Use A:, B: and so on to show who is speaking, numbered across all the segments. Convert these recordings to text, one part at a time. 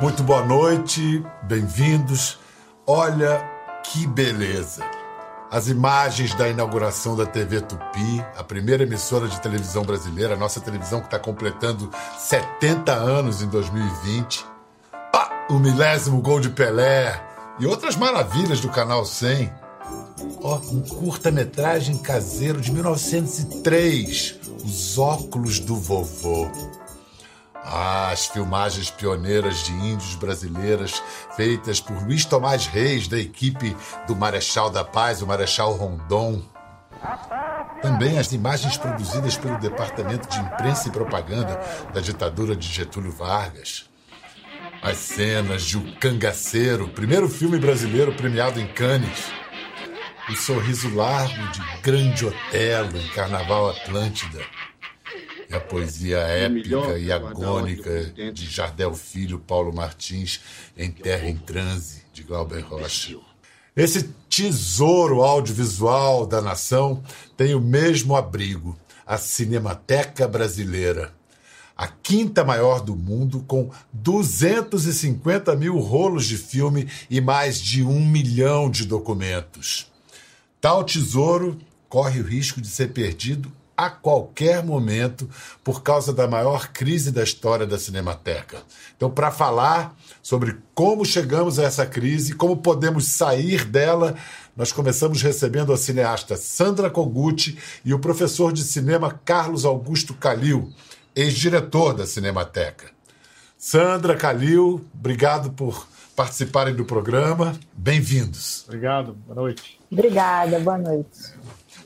A: Muito boa noite, bem-vindos. Olha que beleza! As imagens da inauguração da TV Tupi, a primeira emissora de televisão brasileira, a nossa televisão que está completando 70 anos em 2020. Ah, o milésimo gol de Pelé e outras maravilhas do Canal 100. Ó, um curta-metragem caseiro de 1903, Os Óculos do Vovô. Ah, as filmagens pioneiras de índios brasileiras feitas por Luiz Tomás Reis, da equipe do Marechal da Paz, o Marechal Rondon. Também as imagens produzidas pelo Departamento de Imprensa e Propaganda da ditadura de Getúlio Vargas. As cenas de O Cangaceiro, primeiro filme brasileiro premiado em Cannes. O sorriso largo de Grande Otelo em Carnaval Atlântida a poesia épica e agônica de Jardel Filho, Paulo Martins, em Terra em Transe, de Glauber Rocha. Esse tesouro audiovisual da nação tem o mesmo abrigo, a Cinemateca Brasileira. A quinta maior do mundo, com 250 mil rolos de filme e mais de um milhão de documentos. Tal tesouro corre o risco de ser perdido a qualquer momento por causa da maior crise da história da Cinemateca. Então, para falar sobre como chegamos a essa crise, como podemos sair dela, nós começamos recebendo a cineasta Sandra Koguchi e o professor de cinema Carlos Augusto Calil, ex-diretor da Cinemateca. Sandra, Calil, obrigado por participarem do programa. Bem-vindos.
B: Obrigado, boa noite.
C: Obrigada, boa noite.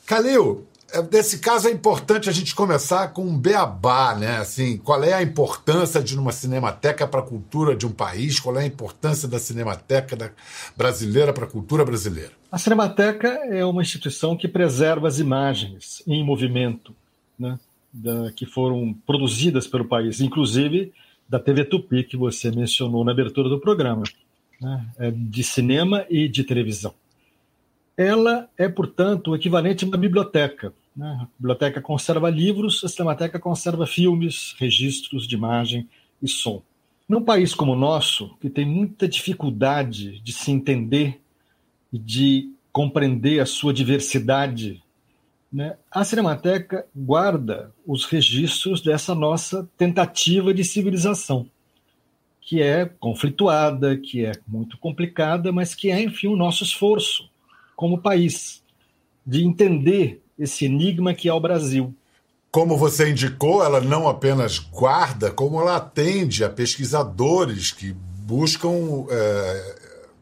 A: Calil, Nesse é, caso é importante a gente começar com um beabá, né? Assim, qual é a importância de uma cinemateca para a cultura de um país? Qual é a importância da cinemateca brasileira para a cultura brasileira?
B: A cinemateca é uma instituição que preserva as imagens em movimento, né? Da, que foram produzidas pelo país, inclusive da TV Tupi que você mencionou na abertura do programa, né? é de cinema e de televisão. Ela é, portanto, o equivalente a uma biblioteca. Né? A biblioteca conserva livros, a Cinemateca conserva filmes, registros de imagem e som. Num país como o nosso, que tem muita dificuldade de se entender e de compreender a sua diversidade, né? a Cinemateca guarda os registros dessa nossa tentativa de civilização, que é conflituada, que é muito complicada, mas que é, enfim, o nosso esforço como país, de entender esse enigma que é o Brasil.
A: Como você indicou, ela não apenas guarda, como ela atende a pesquisadores que buscam é,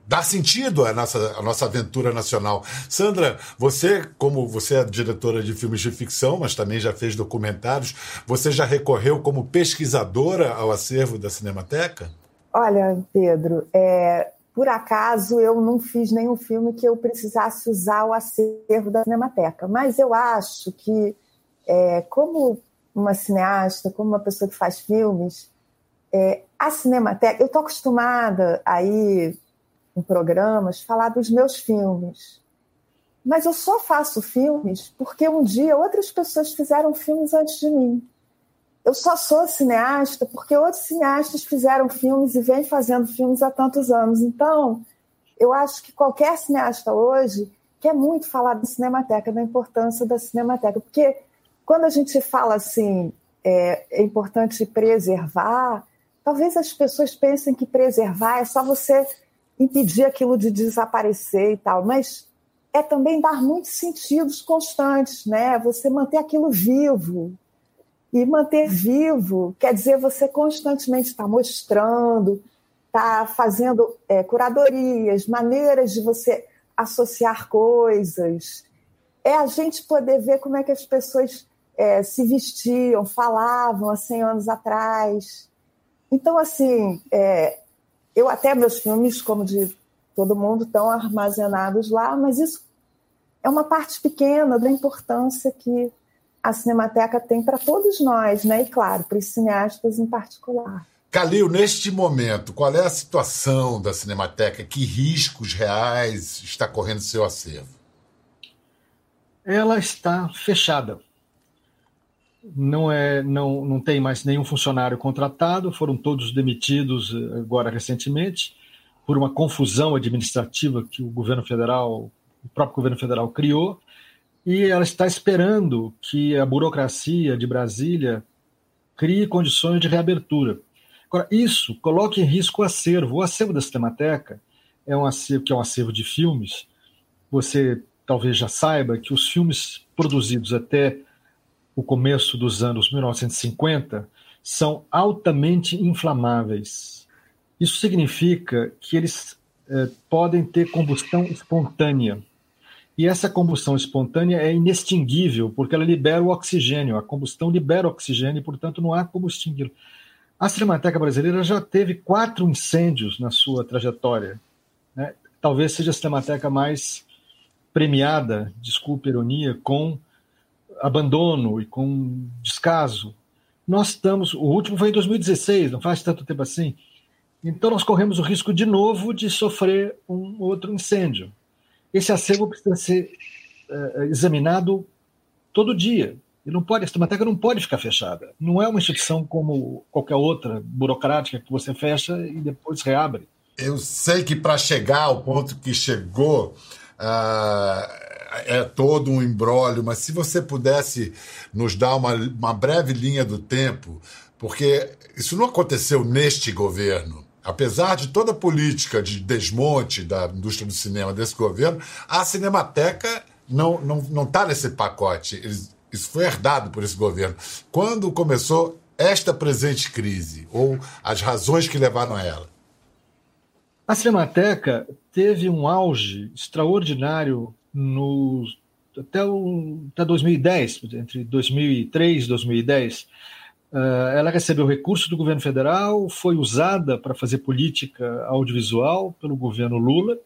A: dar sentido à nossa, à nossa aventura nacional. Sandra, você, como você é diretora de filmes de ficção, mas também já fez documentários, você já recorreu como pesquisadora ao acervo da Cinemateca?
C: Olha, Pedro, é, por acaso eu não fiz nenhum filme que eu precisasse usar o acervo da Cinemateca, mas eu acho que, é, como uma cineasta, como uma pessoa que faz filmes, é, a Cinemateca, eu estou acostumada a ir em programas falar dos meus filmes, mas eu só faço filmes porque um dia outras pessoas fizeram filmes antes de mim. Eu só sou cineasta porque outros cineastas fizeram filmes e vêm fazendo filmes há tantos anos. Então, eu acho que qualquer cineasta hoje quer muito falar da cinemateca, da importância da cinemateca, porque quando a gente fala assim, é, é importante preservar, talvez as pessoas pensem que preservar é só você impedir aquilo de desaparecer e tal, mas é também dar muitos sentidos constantes, né? Você manter aquilo vivo, e manter vivo quer dizer você constantemente estar tá mostrando, estar tá fazendo é, curadorias, maneiras de você associar coisas. É a gente poder ver como é que as pessoas é, se vestiam, falavam há 100 anos atrás. Então, assim, é, eu até meus filmes, como de todo mundo, estão armazenados lá, mas isso é uma parte pequena da importância que a Cinemateca tem para todos nós, né? E claro, para os cineastas em particular.
A: Calil, neste momento, qual é a situação da Cinemateca? Que riscos reais está correndo seu acervo?
B: Ela está fechada. Não, é, não, não tem mais nenhum funcionário contratado, foram todos demitidos eh, agora recentemente por uma confusão administrativa que o governo federal, o próprio governo federal criou, e ela está esperando que a burocracia de Brasília crie condições de reabertura. Agora, isso coloca em risco o acervo. O acervo da Cinemateca é um acervo que é um acervo de filmes. Você talvez já saiba que os filmes produzidos até o começo dos anos 1950 são altamente inflamáveis. Isso significa que eles eh, podem ter combustão espontânea. E essa combustão espontânea é inextinguível, porque ela libera o oxigênio. A combustão libera oxigênio e, portanto, não há como extingui-lo. A Cinemateca Brasileira já teve quatro incêndios na sua trajetória. Né? Talvez seja a Cinemateca mais premiada, desculpe a ironia, com abandono e com descaso. Nós estamos, o último foi em 2016, não faz tanto tempo assim. Então nós corremos o risco de novo de sofrer um outro incêndio. Esse acervo precisa ser uh, examinado todo dia. E não pode, a Cinemateca não pode ficar fechada. Não é uma instituição como qualquer outra burocrática que você fecha e depois reabre.
A: Eu sei que para chegar ao ponto que chegou, uh é todo um embrólio, mas se você pudesse nos dar uma, uma breve linha do tempo, porque isso não aconteceu neste governo. Apesar de toda a política de desmonte da indústria do cinema desse governo, a Cinemateca não está não, não tá nesse pacote. Isso foi herdado por esse governo. Quando começou esta presente crise, ou as razões que levaram a ela?
B: A Cinemateca teve um auge extraordinário no, até, o, até 2010, entre 2003 e 2010, uh, ela recebeu recursos do governo federal, foi usada para fazer política audiovisual pelo governo Lula,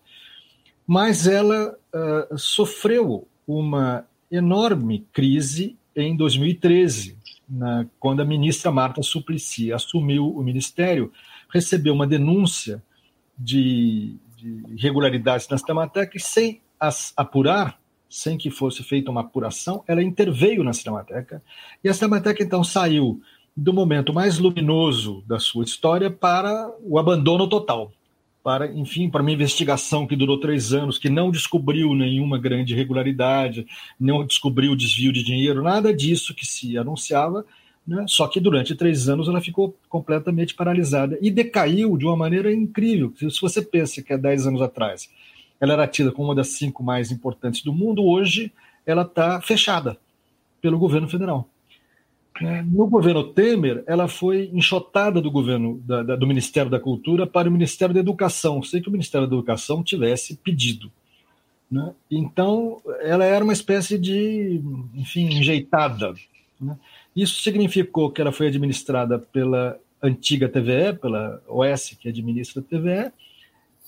B: mas ela uh, sofreu uma enorme crise em 2013, na, quando a ministra Marta Suplicy assumiu o ministério, recebeu uma denúncia de, de irregularidades na Cinemateca e sem as apurar, sem que fosse feita uma apuração, ela interveio na Cinemateca, e a Cinemateca então saiu do momento mais luminoso da sua história para o abandono total. Para, enfim, para uma investigação que durou três anos, que não descobriu nenhuma grande irregularidade, não descobriu desvio de dinheiro, nada disso que se anunciava, né? só que durante três anos ela ficou completamente paralisada e decaiu de uma maneira incrível. Se você pensa que há dez anos atrás ela era tida como uma das cinco mais importantes do mundo, hoje ela está fechada pelo governo federal. É, no governo Temer, ela foi enxotada do governo da, da, do Ministério da Cultura para o Ministério da Educação, sem que o Ministério da Educação tivesse pedido. Né? Então, ela era uma espécie de, enfim, enjeitada. Né? Isso significou que ela foi administrada pela antiga TVE, pela OS, que administra a TVE,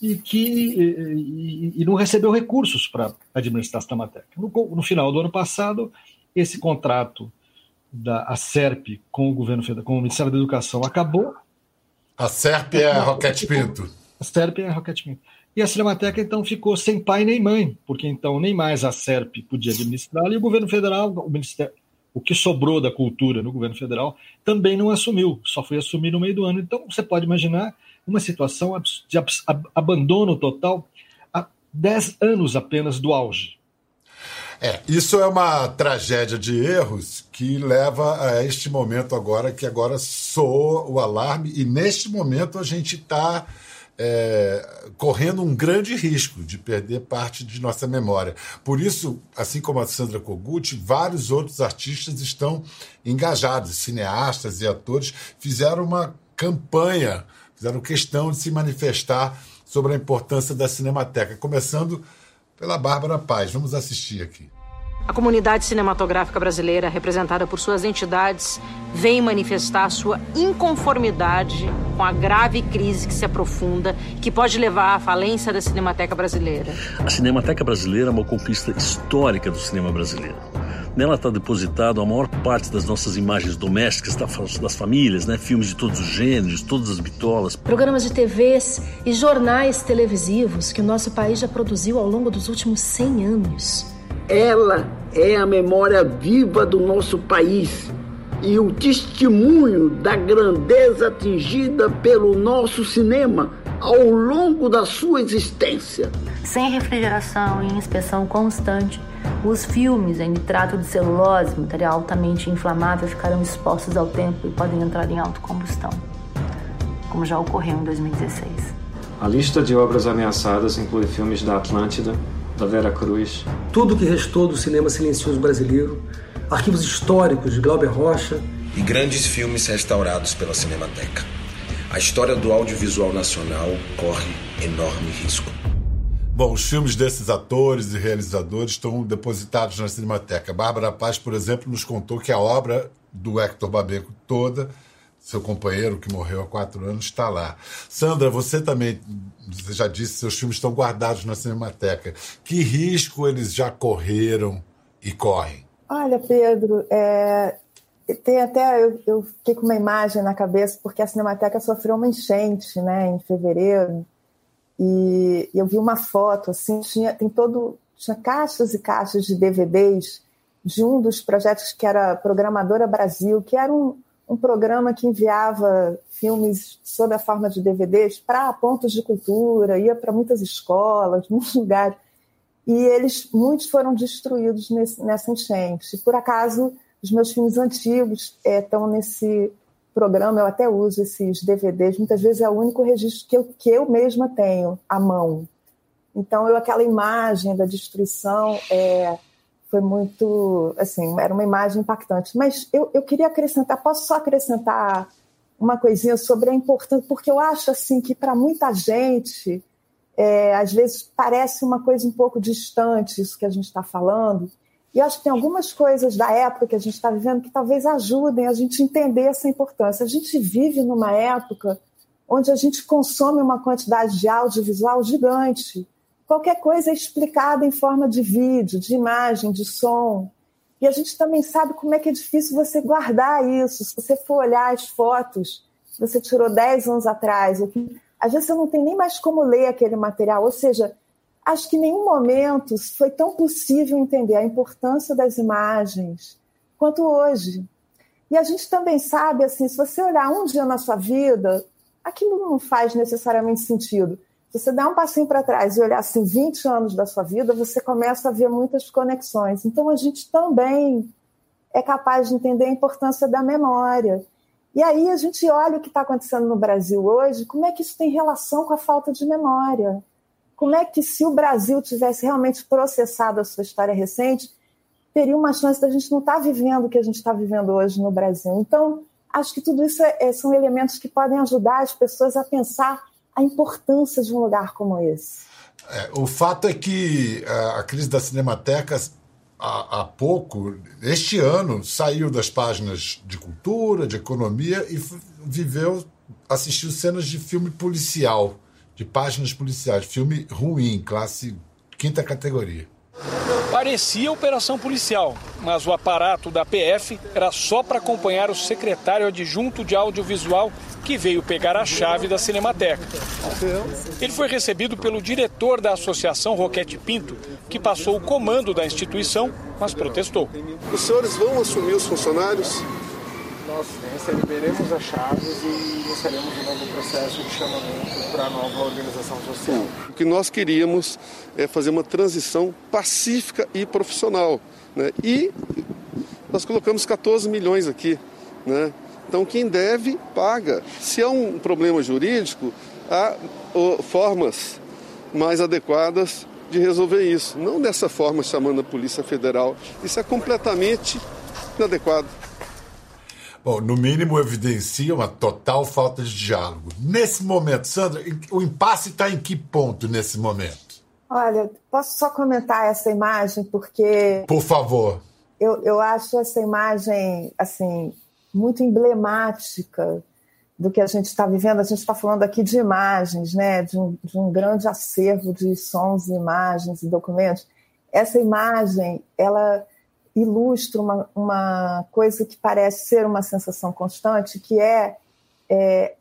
B: e que e, e não recebeu recursos para administrar a Cinemateca. No, no, final do ano passado, esse contrato da a SERP com o governo federal, com o Ministério da Educação acabou.
A: A SERP é a Roquete Pinto.
B: A SERP é a Roquete Pinto. E a Cinemateca então ficou sem pai nem mãe, porque então nem mais a SERP podia administrar e o governo federal, o Ministério, o que sobrou da cultura no governo federal também não assumiu, só foi assumir no meio do ano. Então você pode imaginar uma situação de abandono total há 10 anos apenas do auge.
A: É, isso é uma tragédia de erros que leva a este momento agora, que agora soa o alarme, e neste momento a gente está é, correndo um grande risco de perder parte de nossa memória. Por isso, assim como a Sandra Kogut, vários outros artistas estão engajados, cineastas e atores fizeram uma campanha fizeram questão de se manifestar sobre a importância da Cinemateca, começando pela Bárbara Paz. Vamos assistir aqui.
D: A comunidade cinematográfica brasileira, representada por suas entidades, vem manifestar sua inconformidade com a grave crise que se aprofunda, que pode levar à falência da Cinemateca Brasileira.
E: A Cinemateca Brasileira é uma conquista histórica do cinema brasileiro. Nela está depositado a maior parte das nossas imagens domésticas, das famílias, né? filmes de todos os gêneros, todas as bitolas.
F: Programas de TVs e jornais televisivos que o nosso país já produziu ao longo dos últimos 100 anos.
G: Ela é a memória viva do nosso país. e o testemunho da grandeza atingida pelo nosso cinema ao longo da sua existência.
H: Sem refrigeração e inspeção constante, os filmes em nitrato de celulose, material altamente inflamável, ficarão expostos ao tempo e podem entrar em autocombustão, como já ocorreu em 2016.
I: A lista de obras ameaçadas inclui filmes da Atlântida, da Vera Cruz.
J: Tudo que restou do cinema silencioso brasileiro, arquivos históricos de Glauber Rocha.
K: E grandes filmes restaurados pela Cinemateca. A história do audiovisual nacional corre enorme risco.
A: Bom, os filmes desses atores e realizadores estão depositados na Cinemateca. Bárbara Paz, por exemplo, nos contou que a obra do Hector Babenco toda seu companheiro que morreu há quatro anos está lá. Sandra, você também, você já disse, seus filmes estão guardados na Cinemateca. Que risco eles já correram e correm?
C: Olha, Pedro, é, tem até eu, eu, fiquei com uma imagem na cabeça porque a Cinemateca sofreu uma enchente, né, em fevereiro. E, eu vi uma foto assim, tinha tem todo tinha caixas e caixas de DVDs de um dos projetos que era Programadora Brasil, que era um um programa que enviava filmes sob a forma de DVDs para pontos de cultura, ia para muitas escolas, muitos lugares. E eles, muitos foram destruídos nesse, nessa enchente. Por acaso, os meus filmes antigos estão é, nesse programa, eu até uso esses DVDs, muitas vezes é o único registro que eu, que eu mesma tenho à mão. Então, eu, aquela imagem da destruição é, foi muito, assim, era uma imagem impactante. Mas eu, eu queria acrescentar, posso só acrescentar uma coisinha sobre a importância, porque eu acho assim que para muita gente, é, às vezes parece uma coisa um pouco distante isso que a gente está falando. E acho que tem algumas coisas da época que a gente está vivendo que talvez ajudem a gente entender essa importância. A gente vive numa época onde a gente consome uma quantidade de audiovisual gigante qualquer coisa é explicada em forma de vídeo, de imagem, de som. E a gente também sabe como é que é difícil você guardar isso. Se você for olhar as fotos que você tirou 10 anos atrás, às vezes você não tem nem mais como ler aquele material. Ou seja, acho que em nenhum momento foi tão possível entender a importância das imagens quanto hoje. E a gente também sabe, assim, se você olhar um dia na sua vida, aquilo não faz necessariamente sentido. Se você dá um passinho para trás e olhar assim 20 anos da sua vida, você começa a ver muitas conexões. Então a gente também é capaz de entender a importância da memória. E aí a gente olha o que está acontecendo no Brasil hoje, como é que isso tem relação com a falta de memória? Como é que se o Brasil tivesse realmente processado a sua história recente, teria uma chance da gente não estar tá vivendo o que a gente está vivendo hoje no Brasil? Então, acho que tudo isso é, é, são elementos que podem ajudar as pessoas a pensar a importância de um lugar como esse.
A: É, o fato é que a, a crise da Cinemateca, há, há, pouco, este ano, saiu das páginas de cultura, de economia e viveu, assistiu cenas de filme policial, de páginas policiais, filme ruim, classe quinta categoria.
L: Parecia operação policial, mas o aparato da PF era só para acompanhar o secretário adjunto de audiovisual que veio pegar a chave da Cinemateca. Ele foi recebido pelo diretor da associação Roquete Pinto, que passou o comando da instituição, mas protestou.
M: Os senhores vão assumir os funcionários?
N: Nós receberemos as chaves e iniciaremos um novo processo de chamamento para a nova organização social.
M: O que nós queríamos é fazer uma transição pacífica e profissional. Né? E nós colocamos 14 milhões aqui. Né? Então, quem deve, paga. Se há um problema jurídico, há formas mais adequadas de resolver isso. Não dessa forma chamando a Polícia Federal. Isso é completamente inadequado.
A: Bom, no mínimo evidencia uma total falta de diálogo. Nesse momento, Sandra, o impasse está em que ponto nesse momento?
C: Olha, posso só comentar essa imagem porque.
A: Por favor.
C: Eu, eu acho essa imagem, assim, muito emblemática do que a gente está vivendo. A gente está falando aqui de imagens, né? de, um, de um grande acervo de sons, imagens e documentos. Essa imagem, ela ilustra uma, uma coisa que parece ser uma sensação constante, que é, é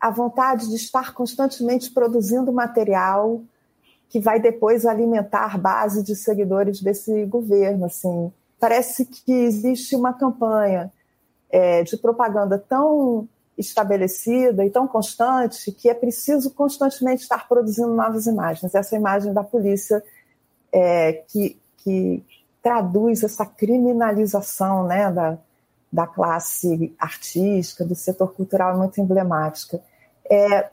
C: a vontade de estar constantemente produzindo material que vai depois alimentar base de seguidores desse governo. Assim, parece que existe uma campanha é, de propaganda tão estabelecida e tão constante que é preciso constantemente estar produzindo novas imagens. Essa imagem da polícia é, que, que traduz essa criminalização né, da, da classe artística, do setor cultural, é muito emblemática. É,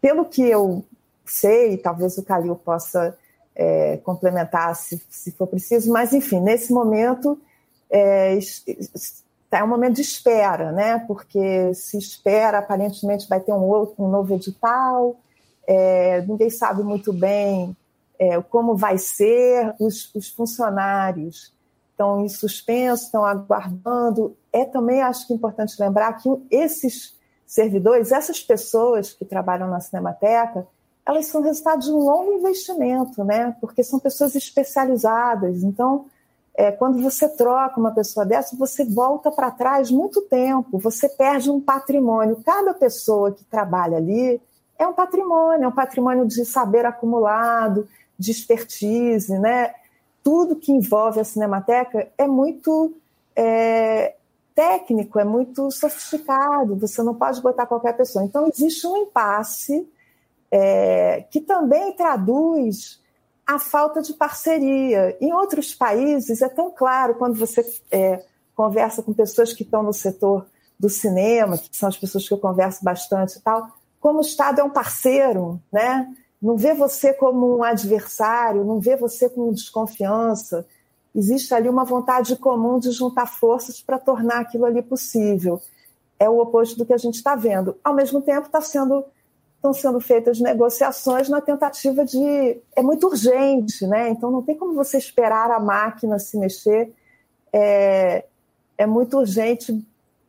C: pelo que eu sei, talvez o Calil possa é, complementar se, se for preciso, mas enfim, nesse momento é, é um momento de espera, né? Porque se espera, aparentemente vai ter um, outro, um novo edital, é, ninguém sabe muito bem é, como vai ser, os, os funcionários estão em suspenso, estão aguardando. É também, acho que é importante lembrar que esses servidores, essas pessoas que trabalham na Cinemateca, elas são resultado de um longo investimento, né? Porque são pessoas especializadas. Então, é, quando você troca uma pessoa dessa, você volta para trás muito tempo, você perde um patrimônio. Cada pessoa que trabalha ali é um patrimônio, é um patrimônio de saber acumulado, de expertise, né? Tudo que envolve a Cinemateca é muito é, técnico, é muito sofisticado, você não pode botar qualquer pessoa. Então, existe um impasse é, que também traduz a falta de parceria. Em outros países, é tão claro quando você é, conversa com pessoas que estão no setor do cinema, que são as pessoas que eu converso bastante e tal, como o Estado é um parceiro, né? não vê você como um adversário, não vê você com desconfiança. Existe ali uma vontade comum de juntar forças para tornar aquilo ali possível. É o oposto do que a gente está vendo. Ao mesmo tempo, tá sendo, estão sendo feitas negociações na tentativa de. É muito urgente, né? Então não tem como você esperar a máquina se mexer. É, é muito urgente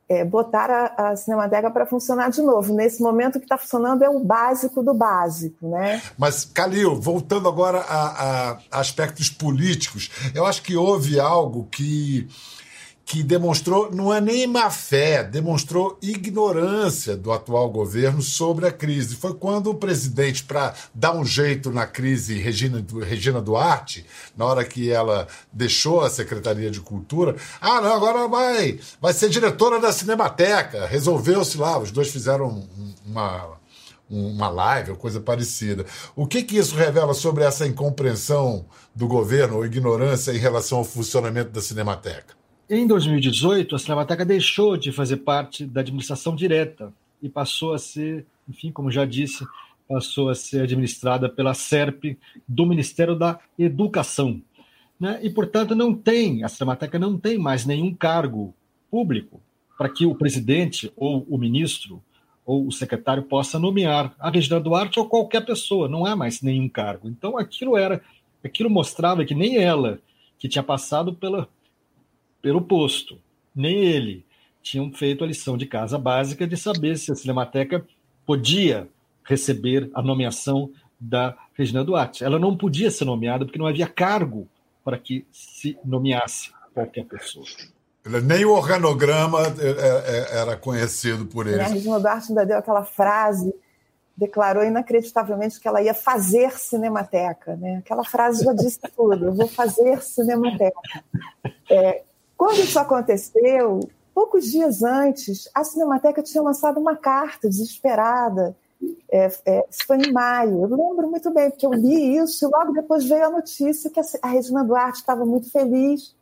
C: é, botar a, a Cinemateca para funcionar de novo. Nesse momento, o que está funcionando é o básico do básico. Né?
A: Mas, Calil, voltando agora a, a aspectos políticos, eu acho que houve algo que que demonstrou, não é nem má fé, demonstrou ignorância do atual governo sobre a crise. Foi quando o presidente, para dar um jeito na crise Regina, Regina Duarte, na hora que ela deixou a Secretaria de Cultura, ah, não, agora vai, vai ser diretora da Cinemateca. Resolveu-se lá, os dois fizeram uma, uma live ou coisa parecida. O que, que isso revela sobre essa incompreensão do governo ou ignorância em relação ao funcionamento da Cinemateca?
B: Em 2018, a Cinemateca deixou de fazer parte da administração direta e passou a ser, enfim, como já disse, passou a ser administrada pela SERP do Ministério da Educação. Né? E, portanto, não tem, a Cinemateca não tem mais nenhum cargo público para que o presidente ou o ministro ou o secretário possa nomear a Regina Duarte ou qualquer pessoa, não há mais nenhum cargo. Então aquilo era, aquilo mostrava que nem ela, que tinha passado pela, pelo posto, nem ele tinham feito a lição de casa básica de saber se a Cinemateca podia receber a nomeação da Regina Duarte. Ela não podia ser nomeada porque não havia cargo para que se nomeasse qualquer pessoa.
A: Nem o organograma é, é, era conhecido por ele.
C: A Regina Duarte ainda deu aquela frase, declarou inacreditavelmente que ela ia fazer cinemateca. Né? Aquela frase já disse tudo: eu vou fazer cinemateca. É, quando isso aconteceu, poucos dias antes, a Cinemateca tinha lançado uma carta desesperada. É, é, isso foi em maio. Eu lembro muito bem, porque eu li isso e logo depois veio a notícia que a Regina Duarte estava muito feliz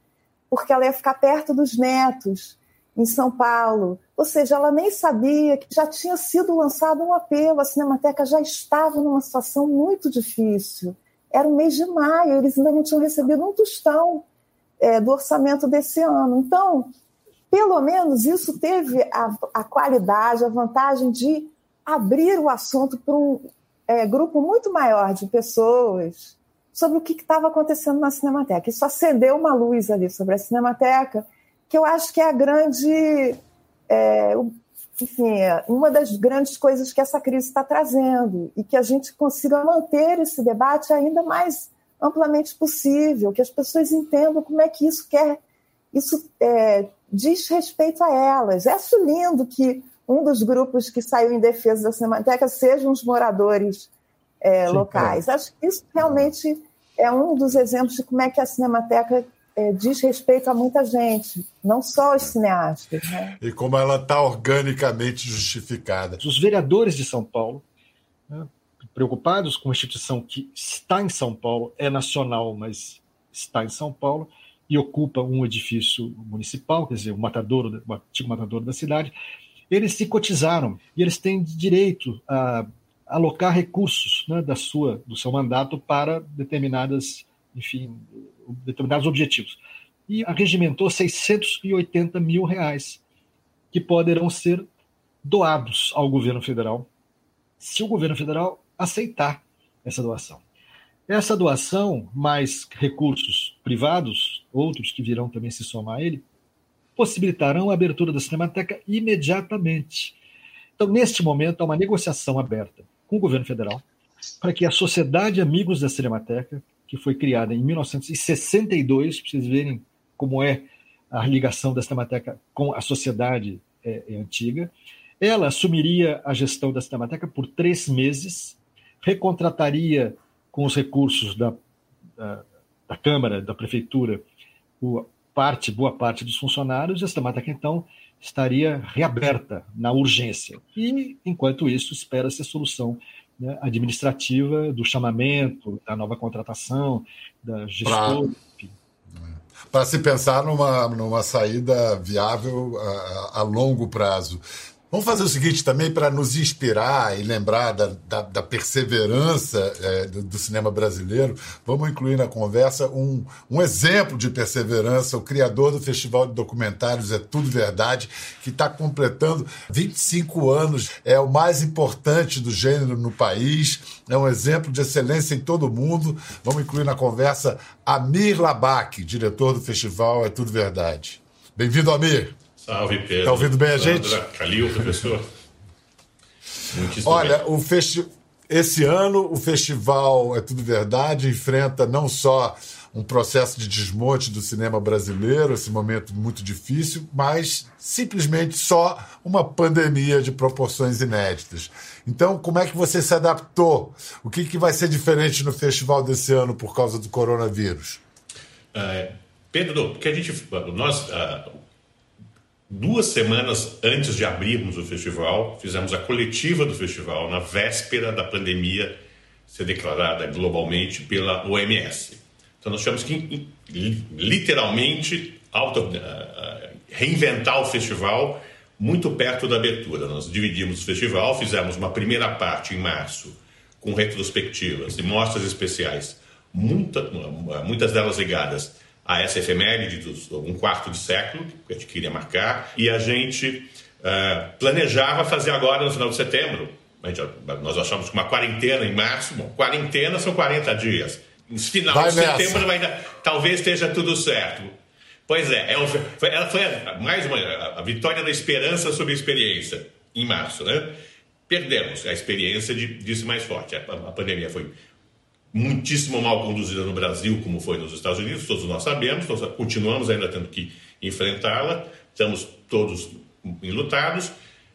C: porque ela ia ficar perto dos netos em São Paulo. Ou seja, ela nem sabia que já tinha sido lançado um apelo. A Cinemateca já estava numa situação muito difícil. Era o mês de maio, eles ainda não tinham recebido um tostão é, do orçamento desse ano. Então, pelo menos isso teve a, a qualidade, a vantagem de abrir o assunto para um é, grupo muito maior de pessoas sobre o que estava acontecendo na Cinemateca. Isso acendeu uma luz ali sobre a Cinemateca, que eu acho que é a grande. É, enfim, uma das grandes coisas que essa crise está trazendo e que a gente consiga manter esse debate ainda mais amplamente possível, que as pessoas entendam como é que isso quer, isso é, diz respeito a elas. É acho lindo que um dos grupos que saiu em defesa da Cinemateca sejam os moradores é, Sim, locais. É. Acho que isso realmente é um dos exemplos de como é que a Cinemateca é, diz respeito a muita gente, não só aos cineastas. Né?
A: E como ela está organicamente justificada.
B: Os vereadores de São Paulo, né, preocupados com a instituição que está em São Paulo, é nacional, mas está em São Paulo, e ocupa um edifício municipal, quer dizer, o matador, o antigo matador da cidade, eles se cotizaram e eles têm direito a alocar recursos né, da sua, do seu mandato para determinadas, enfim, determinados objetivos. E arregimentou 680 mil reais, que poderão ser doados ao governo federal, se o governo federal aceitar essa doação. Essa doação, mais recursos privados, outros que virão também se somar a ele, possibilitarão a abertura da Cinemateca imediatamente. Então, neste momento, há uma negociação aberta com o governo federal para que a Sociedade Amigos da Cinemateca, que foi criada em 1962, para vocês verem como é a ligação da Cinemateca com a sociedade é, é antiga. Ela assumiria a gestão da Cinemateca por três meses, recontrataria com os recursos da, da, da Câmara, da Prefeitura, o, parte, boa parte dos funcionários, e a Cinemateca, então, estaria reaberta na urgência. E, enquanto isso, espera-se a solução né, administrativa do chamamento, da nova contratação, da gestora.
A: Para se pensar numa, numa saída viável a, a longo prazo. Vamos fazer o seguinte também para nos inspirar e lembrar da, da, da perseverança é, do, do, cinema brasileiro. Vamos incluir na conversa um, um exemplo de perseverança, o criador do Festival de Documentários É Tudo Verdade, que está completando 25 anos. É o mais importante do gênero no país, é um exemplo de excelência em todo o mundo. Vamos incluir na conversa Amir Labak, diretor do Festival É Tudo Verdade. Bem-vindo, Amir.
O: Salve, Pedro.
A: Está ouvindo bem a gente?
O: Calil, professor.
A: Olha, o festi... esse ano o festival É Tudo Verdade enfrenta não só um processo de desmonte do cinema brasileiro, esse momento muito difícil, mas simplesmente só uma pandemia de proporções inéditas. Então, como é que você se adaptou? O que, que vai ser diferente no festival desse ano por causa do coronavírus?
O: É, Pedro, porque a gente, nós, uh, Duas semanas antes de abrirmos o festival, fizemos a coletiva do festival, na véspera da pandemia ser declarada globalmente pela OMS. Então, nós tivemos que literalmente auto, uh, reinventar o festival muito perto da abertura. Nós dividimos o festival, fizemos uma primeira parte em março, com retrospectivas e mostras especiais, muita, muitas delas ligadas a essa efeméride de um quarto de século, que a gente queria marcar, e a gente uh, planejava fazer agora no final de setembro. Gente, nós achamos que uma quarentena em março, bom, quarentena são 40 dias. No final vai de nessa. setembro vai talvez esteja tudo certo. Pois é, ela foi, ela foi a, mais uma a vitória da esperança sobre a experiência em março, né? Perdemos a experiência de, disse mais forte. A, a pandemia foi muitíssimo mal conduzida no Brasil, como foi nos Estados Unidos, todos nós sabemos, nós continuamos ainda tendo que enfrentá-la, estamos todos enlutados,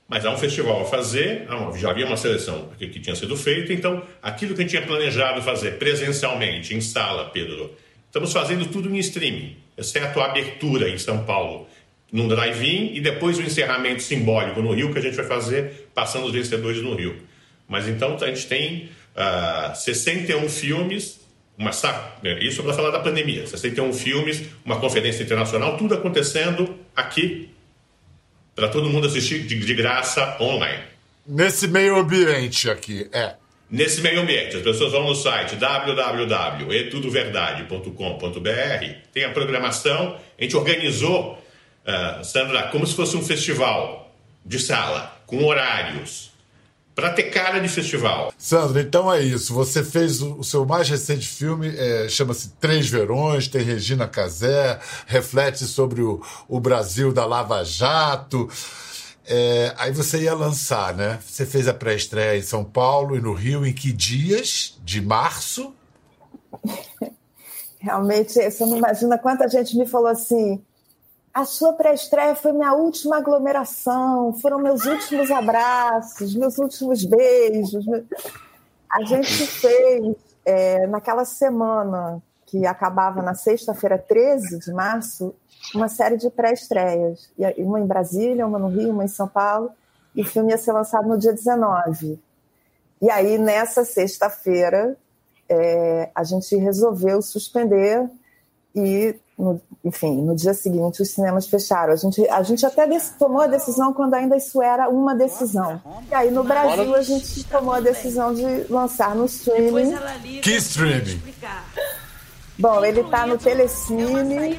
O: mas há um festival a fazer, já havia uma seleção que, tinha sido feita, então aquilo que a gente tinha planejado fazer presencialmente, em sala, Pedro, estamos fazendo tudo em streaming, exceto a abertura em São Paulo, num drive-in, e depois o encerramento simbólico no Rio, que a gente vai fazer passando os vencedores no Rio. Mas então a gente tem uh, ah, 61 filmes, uma, é, isso para falar da pandemia, 61 filmes, uma conferência internacional, tudo acontecendo aqui para todo mundo assistir de, de graça online.
A: Nesse meio ambiente aqui, é.
O: Nesse meio ambiente, as pessoas vão no site www.etudoverdade.com.br, tem a programação, a gente organizou, uh, Sandra, como se fosse um festival de sala, com horários, para ter cara de festival.
A: Sandro, então é isso. Você fez o, o seu mais recente filme, é, chama-se Três Verões, tem Regina Casé, reflete sobre o, o Brasil da Lava Jato. É, aí você ia lançar, né? Você fez a pré-estreia em São Paulo e no Rio em que dias? De março?
C: Realmente, você não imagina quanta gente me falou assim: a sua pré-estreia foi minha última aglomeração, foram meus últimos abraços, meus últimos beijos. A gente fez é, naquela semana que acabava na sexta-feira, 13 de março, uma série de pré-estreias. Uma em Brasília, uma no Rio, uma em São Paulo. E o filme ia ser lançado no dia 19. E aí, nessa sexta-feira, é, a gente resolveu suspender e, no, enfim, no dia seguinte os cinemas fecharam. A gente, a gente até tomou a decisão quando ainda isso era uma decisão. E aí no Brasil a gente tomou a decisão de lançar no streaming.
A: Que streaming?
C: Bom, ele está no Telecine,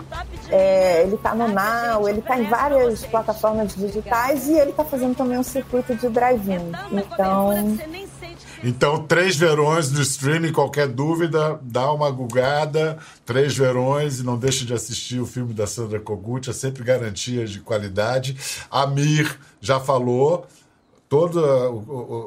C: é, ele está no Now, ele está em várias plataformas digitais e ele está fazendo também um circuito de drive-in. Então,
A: então, Três Verões no streaming, qualquer dúvida, dá uma gugada. Três Verões e não deixe de assistir o filme da Sandra Kogut, é sempre garantia de qualidade. Amir já falou. Todos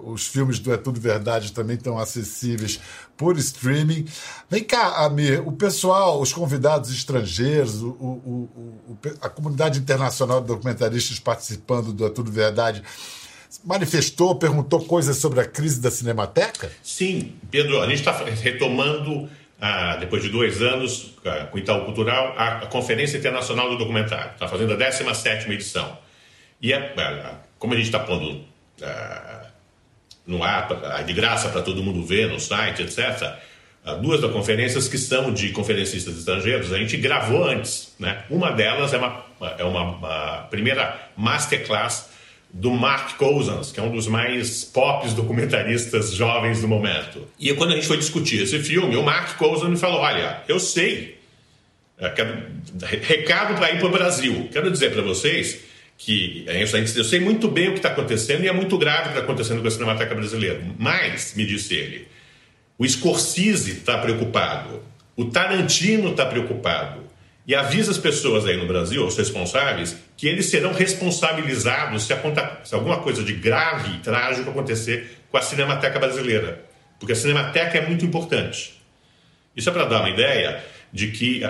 A: os filmes do É Tudo Verdade também estão acessíveis por streaming. Vem cá, Amir, o pessoal, os convidados estrangeiros, o, o, o, a comunidade internacional de documentaristas participando do É Tudo Verdade manifestou, perguntou coisas sobre a crise da Cinemateca?
O: Sim, Pedro, a gente está retomando, ah, depois de dois anos, ah, com o Itaú Cultural, a, a, Conferência Internacional do Documentário. Está fazendo a 17 edição. E, é, ah, como a gente está pondo ah, no ar, ah, de graça para todo mundo ver, no site, etc., ah, duas das conferências que são de conferencistas estrangeiros, a gente gravou antes. Né? Uma delas é uma, é uma, uma primeira masterclass do Mark Cousins, que é um dos mais pops documentaristas jovens do momento. E quando a gente foi discutir esse filme, o Mark Cousins me falou: Olha, eu sei, é, recado para ir para o Brasil. Quero dizer para vocês que é eu sei muito bem o que está acontecendo e é muito grave o que está acontecendo com a Cinemateca Brasileira. Mas, me disse ele, o Scorsese está preocupado, o Tarantino está preocupado, e avisa as pessoas aí no Brasil, os responsáveis, que eles serão responsabilizados se, se alguma coisa de grave e trágico acontecer com a Cinemateca Brasileira. Porque a Cinemateca é muito importante. Isso é para dar uma ideia de que a,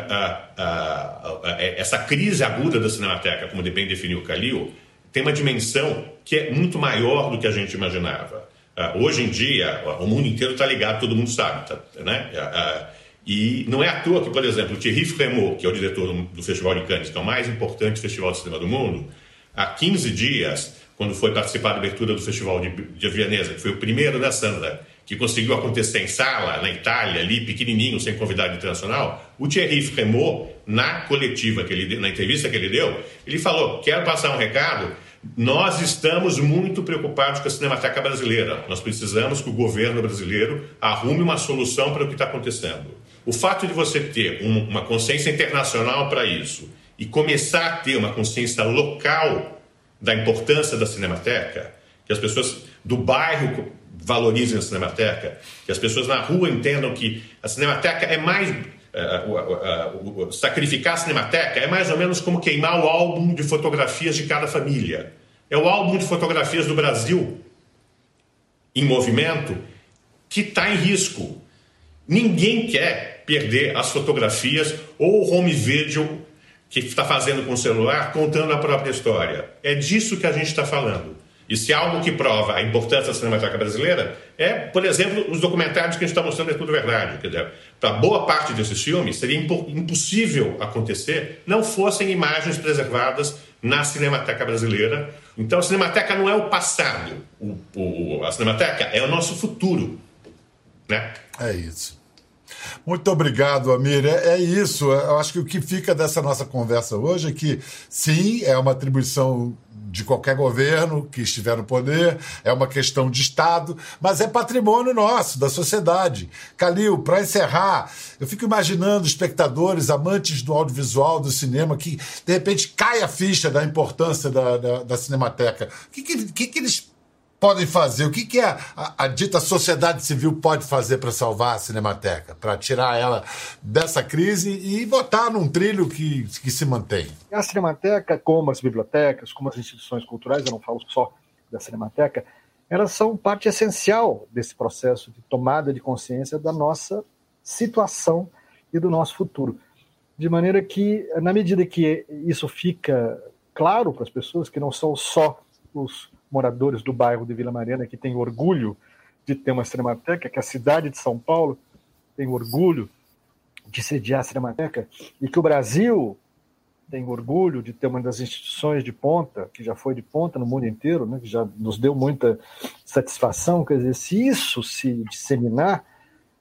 O: a, a, essa crise aguda da Cinemateca, como bem definiu o Calil, tem uma dimensão que é muito maior do que a gente imaginava. Uh, hoje em dia, o mundo inteiro está ligado, todo mundo sabe. Tá, né? E não é à toa que, por exemplo, Thierry Fremont, que é o diretor do Festival de Cannes, que é o mais importante festival de cinema do mundo, há 15 dias, quando foi participar da abertura do Festival de, de Vianesa, que foi o primeiro da Sandra, que conseguiu acontecer em sala, na Itália, ali, pequenininho, sem convidado internacional, o Thierry Fremont, na coletiva que ele na entrevista que ele deu, ele falou: quero passar um recado. Nós estamos muito preocupados com a Cinemateca Brasileira. Nós precisamos que o governo brasileiro arrume uma solução para o que está acontecendo. O fato de você ter um, uma consciência internacional para isso e começar a ter uma consciência local da importância da Cinemateca, que as pessoas do bairro valorizem a Cinemateca, que as pessoas na rua entendam que a Cinemateca é mais. Uh, uh, uh, sacrificar a Cinemateca é mais ou menos como queimar o álbum de fotografias de cada família. É o álbum de fotografias do Brasil em movimento que está em risco. Ninguém quer perder as fotografias ou o home video que está fazendo com o celular contando a própria história. É disso que a gente está falando. E se algo que prova a importância da cinemateca brasileira é, por exemplo, os documentários que a gente está mostrando é tudo verdade. Para boa parte desses filmes seria impossível acontecer não fossem imagens preservadas na Cinemateca Brasileira. Então a Cinemateca não é o passado. O, o, a Cinemateca é o nosso futuro. Né?
A: É isso. Muito obrigado, Amir. É, é, isso. Eu acho que o que fica dessa nossa conversa hoje é que, sim, é uma atribuição de qualquer governo que estiver no poder, é uma questão de Estado, mas é patrimônio nosso, da sociedade. Calil, para encerrar, eu fico imaginando espectadores, amantes do audiovisual, do cinema, que de repente cai a ficha da importância da, da, da cinemateca. O que, que, que eles podem fazer? O que, que a, a, a dita sociedade civil pode fazer para salvar a Cinemateca, para tirar ela dessa crise e botar num trilho que, que se mantém?
B: A Cinemateca, como as bibliotecas, como as instituições culturais, eu não falo só da Cinemateca, elas são parte essencial desse processo de tomada de consciência da nossa situação e do nosso futuro. De maneira que, na medida que isso fica claro para as pessoas, que não são só os moradores do bairro de Vila Mariana que têm orgulho de ter uma cinemateca, que a cidade de São Paulo tem orgulho de sediar a Cinemateca e que o Brasil tem orgulho de ter uma das instituições de ponta, que já foi de ponta no mundo inteiro, né, que já nos deu muita satisfação. Quer dizer, se isso se disseminar,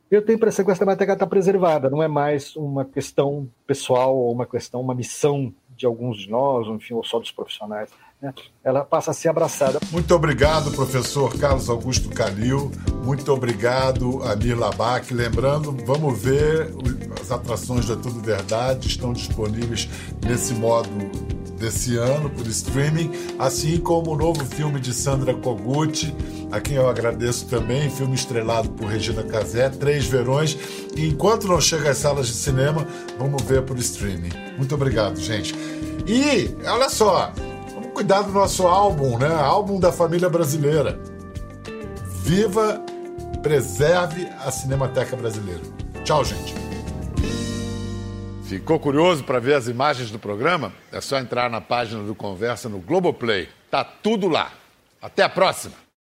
B: eu tenho a impressão que a Cinemateca está preservada, não é mais uma questão pessoal ou uma questão, uma missão de alguns de nós, enfim, ou só dos profissionais. Né? Ela passa a ser abraçada.
A: Muito obrigado, professor Carlos Augusto Calil. Muito obrigado, Amir Labac. Lembrando, vamos ver as atrações da Tudo Verdade, estão disponíveis nesse modo desse ano por streaming, assim como o novo filme de Sandra Koguchi, a quem eu agradeço também, filme estrelado por Regina Casé, Três Verões. E enquanto não chega às salas de cinema, vamos ver por streaming. Muito obrigado, gente. E olha só, cuidar do nosso álbum, né? Álbum da família brasileira. Viva, preserve a Cinemateca Brasileira. Tchau, gente. Ficou curioso para ver as imagens do programa? É só entrar na página do Conversa no Globoplay. Tá tudo lá. Até a próxima!